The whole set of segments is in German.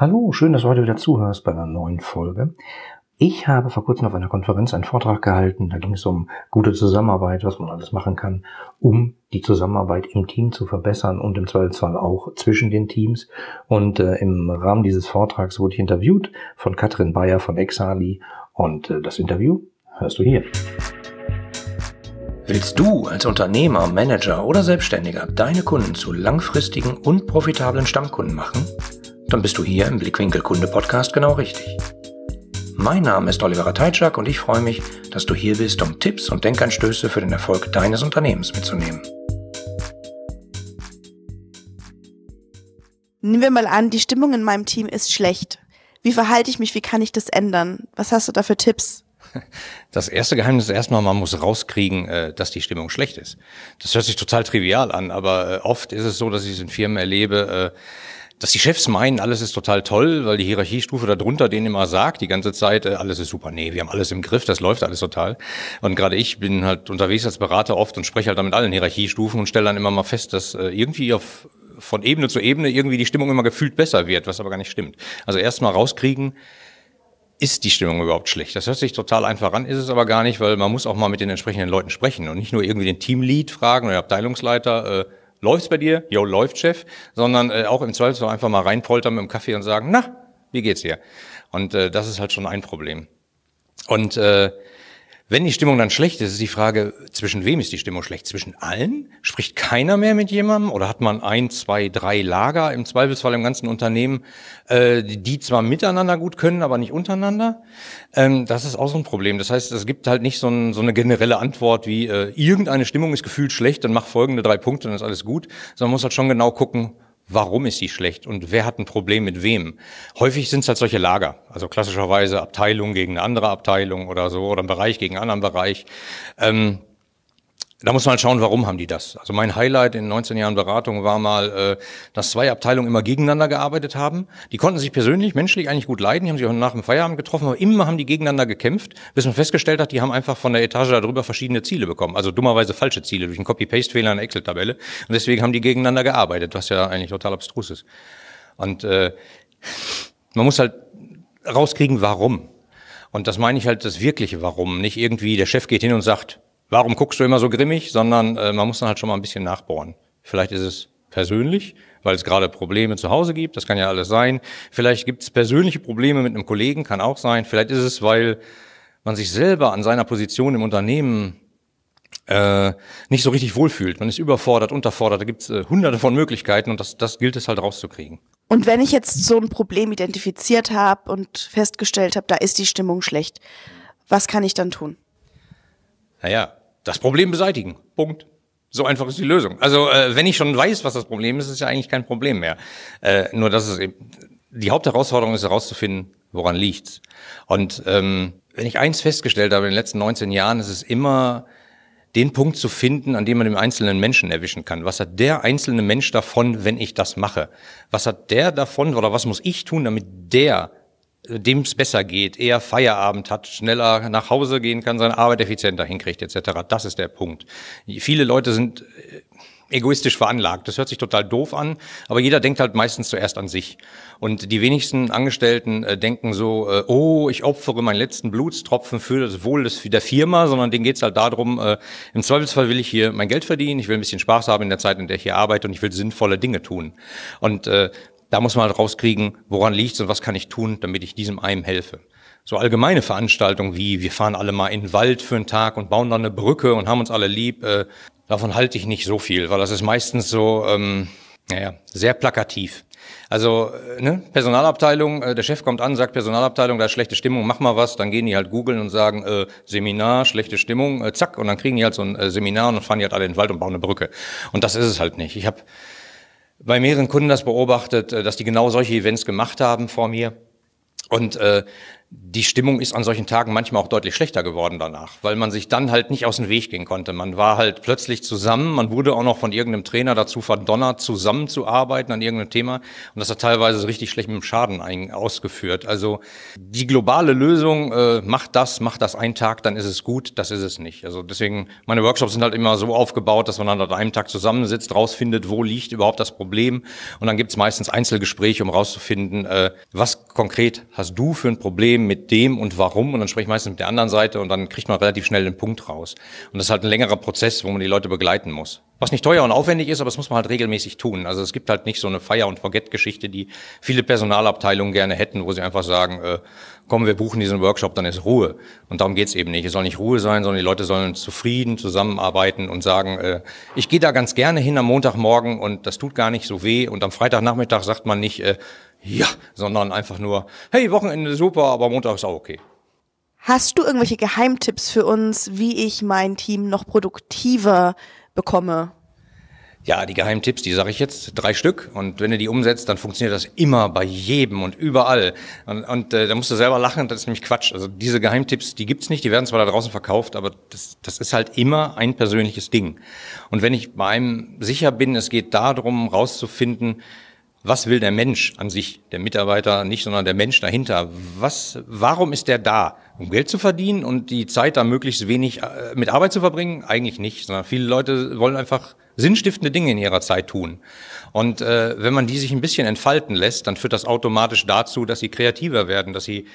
Hallo, schön, dass du heute wieder zuhörst bei einer neuen Folge. Ich habe vor kurzem auf einer Konferenz einen Vortrag gehalten. Da ging es um gute Zusammenarbeit, was man alles machen kann, um die Zusammenarbeit im Team zu verbessern und im Zweifelsfall auch zwischen den Teams. Und äh, im Rahmen dieses Vortrags wurde ich interviewt von Katrin Bayer von Exali. Und äh, das Interview hörst du hier. Willst du als Unternehmer, Manager oder Selbstständiger deine Kunden zu langfristigen und profitablen Stammkunden machen? Dann bist du hier im Blickwinkel Kunde Podcast genau richtig. Mein Name ist Oliver Teitschak und ich freue mich, dass du hier bist, um Tipps und Denkanstöße für den Erfolg deines Unternehmens mitzunehmen. Nehmen wir mal an, die Stimmung in meinem Team ist schlecht. Wie verhalte ich mich? Wie kann ich das ändern? Was hast du da für Tipps? Das erste Geheimnis ist erstmal, man muss rauskriegen, äh, dass die Stimmung schlecht ist. Das hört sich total trivial an, aber äh, oft ist es so, dass ich es in Firmen erlebe, äh, dass die Chefs meinen, alles ist total toll, weil die Hierarchiestufe darunter denen immer sagt, die ganze Zeit, äh, alles ist super. Nee, wir haben alles im Griff, das läuft alles total. Und gerade ich bin halt unterwegs als Berater oft und spreche halt damit allen Hierarchiestufen und stelle dann immer mal fest, dass äh, irgendwie auf von Ebene zu Ebene irgendwie die Stimmung immer gefühlt besser wird, was aber gar nicht stimmt. Also erstmal rauskriegen, ist die Stimmung überhaupt schlecht? Das hört sich total einfach an, ist es aber gar nicht, weil man muss auch mal mit den entsprechenden Leuten sprechen und nicht nur irgendwie den Teamlead fragen oder Abteilungsleiter, äh, läuft's bei dir? Jo, läuft, Chef. Sondern äh, auch im Zweifelsfall einfach mal reinpoltern mit dem Kaffee und sagen, na, wie geht's dir? Und äh, das ist halt schon ein Problem. Und äh, wenn die Stimmung dann schlecht ist, ist die Frage, zwischen wem ist die Stimmung schlecht? Zwischen allen? Spricht keiner mehr mit jemandem? Oder hat man ein, zwei, drei Lager im Zweifelsfall im ganzen Unternehmen, äh, die zwar miteinander gut können, aber nicht untereinander? Ähm, das ist auch so ein Problem. Das heißt, es gibt halt nicht so, ein, so eine generelle Antwort wie, äh, irgendeine Stimmung ist gefühlt schlecht, dann mach folgende drei Punkte, dann ist alles gut. Sondern man muss halt schon genau gucken, warum ist sie schlecht und wer hat ein Problem mit wem. Häufig sind es halt solche Lager, also klassischerweise Abteilung gegen eine andere Abteilung oder so oder ein Bereich gegen einen anderen Bereich. Ähm, da muss man halt schauen, warum haben die das. Also mein Highlight in 19 Jahren Beratung war mal, äh, dass zwei Abteilungen immer gegeneinander gearbeitet haben. Die konnten sich persönlich, menschlich eigentlich gut leiden, die haben sich auch nach dem Feierabend getroffen, aber immer haben die gegeneinander gekämpft, bis man festgestellt hat, die haben einfach von der Etage darüber verschiedene Ziele bekommen. Also dummerweise falsche Ziele durch einen Copy-Paste-Fehler in der Excel-Tabelle. Und deswegen haben die gegeneinander gearbeitet, was ja eigentlich total abstrus ist. Und äh, man muss halt rauskriegen, warum. Und das meine ich halt das wirkliche Warum. Nicht irgendwie, der Chef geht hin und sagt, warum guckst du immer so grimmig, sondern äh, man muss dann halt schon mal ein bisschen nachbohren. Vielleicht ist es persönlich, weil es gerade Probleme zu Hause gibt, das kann ja alles sein. Vielleicht gibt es persönliche Probleme mit einem Kollegen, kann auch sein. Vielleicht ist es, weil man sich selber an seiner Position im Unternehmen äh, nicht so richtig wohlfühlt. Man ist überfordert, unterfordert, da gibt es äh, hunderte von Möglichkeiten und das, das gilt es halt rauszukriegen. Und wenn ich jetzt so ein Problem identifiziert habe und festgestellt habe, da ist die Stimmung schlecht, was kann ich dann tun? Naja, das Problem beseitigen. Punkt. So einfach ist die Lösung. Also äh, wenn ich schon weiß, was das Problem ist, ist ja eigentlich kein Problem mehr. Äh, nur dass es eben, die Hauptherausforderung ist herauszufinden, woran liegt's. Und ähm, wenn ich eins festgestellt habe in den letzten 19 Jahren, ist es immer den Punkt zu finden, an dem man den einzelnen Menschen erwischen kann. Was hat der einzelne Mensch davon, wenn ich das mache? Was hat der davon oder was muss ich tun, damit der dem es besser geht, eher Feierabend hat, schneller nach Hause gehen kann, seine Arbeit effizienter hinkriegt, etc. Das ist der Punkt. Viele Leute sind äh, egoistisch veranlagt. Das hört sich total doof an, aber jeder denkt halt meistens zuerst an sich. Und die wenigsten Angestellten äh, denken so, äh, oh, ich opfere meinen letzten Blutstropfen für das Wohl des, der Firma, sondern denen geht's halt darum, äh, im Zweifelsfall will ich hier mein Geld verdienen, ich will ein bisschen Spaß haben in der Zeit, in der ich hier arbeite und ich will sinnvolle Dinge tun. Und äh, da muss man halt rauskriegen, woran liegt's und was kann ich tun, damit ich diesem einem helfe. So allgemeine Veranstaltungen wie wir fahren alle mal in den Wald für einen Tag und bauen dann eine Brücke und haben uns alle lieb, äh, davon halte ich nicht so viel, weil das ist meistens so, ähm, naja, sehr plakativ. Also äh, ne, Personalabteilung, äh, der Chef kommt an, sagt Personalabteilung, da ist schlechte Stimmung, mach mal was, dann gehen die halt googeln und sagen äh, Seminar, schlechte Stimmung, äh, zack, und dann kriegen die halt so ein äh, Seminar und dann fahren die halt alle in den Wald und bauen eine Brücke. Und das ist es halt nicht. Ich habe bei mehreren Kunden das beobachtet, äh, dass die genau solche Events gemacht haben vor mir. Und äh, die Stimmung ist an solchen Tagen manchmal auch deutlich schlechter geworden danach, weil man sich dann halt nicht aus dem Weg gehen konnte. Man war halt plötzlich zusammen, man wurde auch noch von irgendeinem Trainer dazu verdonnert, zusammenzuarbeiten an irgendeinem Thema und das hat teilweise richtig schlecht mit dem Schaden ausgeführt. Also die globale Lösung, äh, macht das, macht das einen Tag, dann ist es gut, das ist es nicht. Also deswegen, meine Workshops sind halt immer so aufgebaut, dass man dann an einem Tag zusammensitzt, rausfindet, wo liegt überhaupt das Problem und dann gibt es meistens Einzelgespräche, um rauszufinden, äh, was konkret hast du für ein Problem mit dem und warum und dann spreche ich meistens mit der anderen Seite und dann kriegt man relativ schnell den Punkt raus. Und das ist halt ein längerer Prozess, wo man die Leute begleiten muss. Was nicht teuer und aufwendig ist, aber das muss man halt regelmäßig tun. Also es gibt halt nicht so eine Feier- und Forget-Geschichte, die viele Personalabteilungen gerne hätten, wo sie einfach sagen, äh, komm, wir buchen diesen Workshop, dann ist Ruhe. Und darum geht's eben nicht. Es soll nicht Ruhe sein, sondern die Leute sollen zufrieden zusammenarbeiten und sagen, äh, ich gehe da ganz gerne hin am Montagmorgen und das tut gar nicht so weh. Und am Freitagnachmittag sagt man nicht, äh, ja, sondern einfach nur, hey, Wochenende super, aber Montag ist auch okay. Hast du irgendwelche Geheimtipps für uns, wie ich mein Team noch produktiver bekomme? Ja, die Geheimtipps, die sage ich jetzt, drei Stück. Und wenn du die umsetzt, dann funktioniert das immer bei jedem und überall. Und, und äh, da musst du selber lachen, das ist nämlich Quatsch. Also diese Geheimtipps, die gibt's nicht, die werden zwar da draußen verkauft, aber das, das ist halt immer ein persönliches Ding. Und wenn ich bei einem sicher bin, es geht darum, rauszufinden, was will der Mensch an sich, der Mitarbeiter nicht, sondern der Mensch dahinter? Was, warum ist der da? Um Geld zu verdienen und die Zeit da möglichst wenig äh, mit Arbeit zu verbringen? Eigentlich nicht, sondern viele Leute wollen einfach sinnstiftende Dinge in ihrer Zeit tun. Und äh, wenn man die sich ein bisschen entfalten lässt, dann führt das automatisch dazu, dass sie kreativer werden, dass sie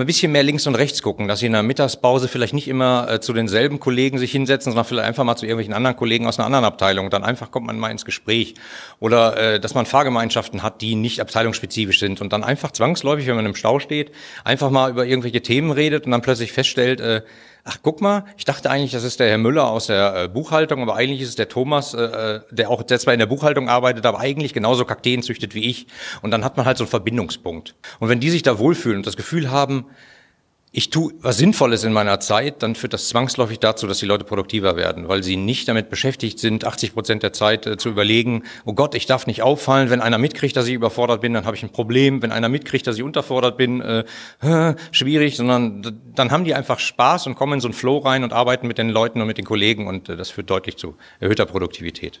ein bisschen mehr links und rechts gucken, dass sie in der Mittagspause vielleicht nicht immer äh, zu denselben Kollegen sich hinsetzen, sondern vielleicht einfach mal zu irgendwelchen anderen Kollegen aus einer anderen Abteilung. Dann einfach kommt man mal ins Gespräch. Oder äh, dass man Fahrgemeinschaften hat, die nicht abteilungsspezifisch sind. Und dann einfach zwangsläufig, wenn man im Stau steht, einfach mal über irgendwelche Themen redet und dann plötzlich feststellt, äh, ach guck mal, ich dachte eigentlich, das ist der Herr Müller aus der äh, Buchhaltung, aber eigentlich ist es der Thomas, äh, äh der auch der zwar in der Buchhaltung arbeitet, aber eigentlich genauso Kakteen züchtet wie ich. Und dann hat man halt so einen Verbindungspunkt. Und wenn die sich da wohlfühlen und das Gefühl haben, ich tue was Sinnvolles in meiner Zeit, dann führt das zwangsläufig dazu, dass die Leute produktiver werden, weil sie nicht damit beschäftigt sind, 80 Prozent der Zeit äh, zu überlegen, oh Gott, ich darf nicht auffallen, wenn einer mitkriegt, dass ich überfordert bin, dann habe ich ein Problem, wenn einer mitkriegt, dass ich unterfordert bin, äh, äh, schwierig, sondern dann haben die einfach Spaß und kommen in so einen Flow rein und arbeiten mit den Leuten und mit den Kollegen und äh, das führt deutlich zu erhöhter Produktivität.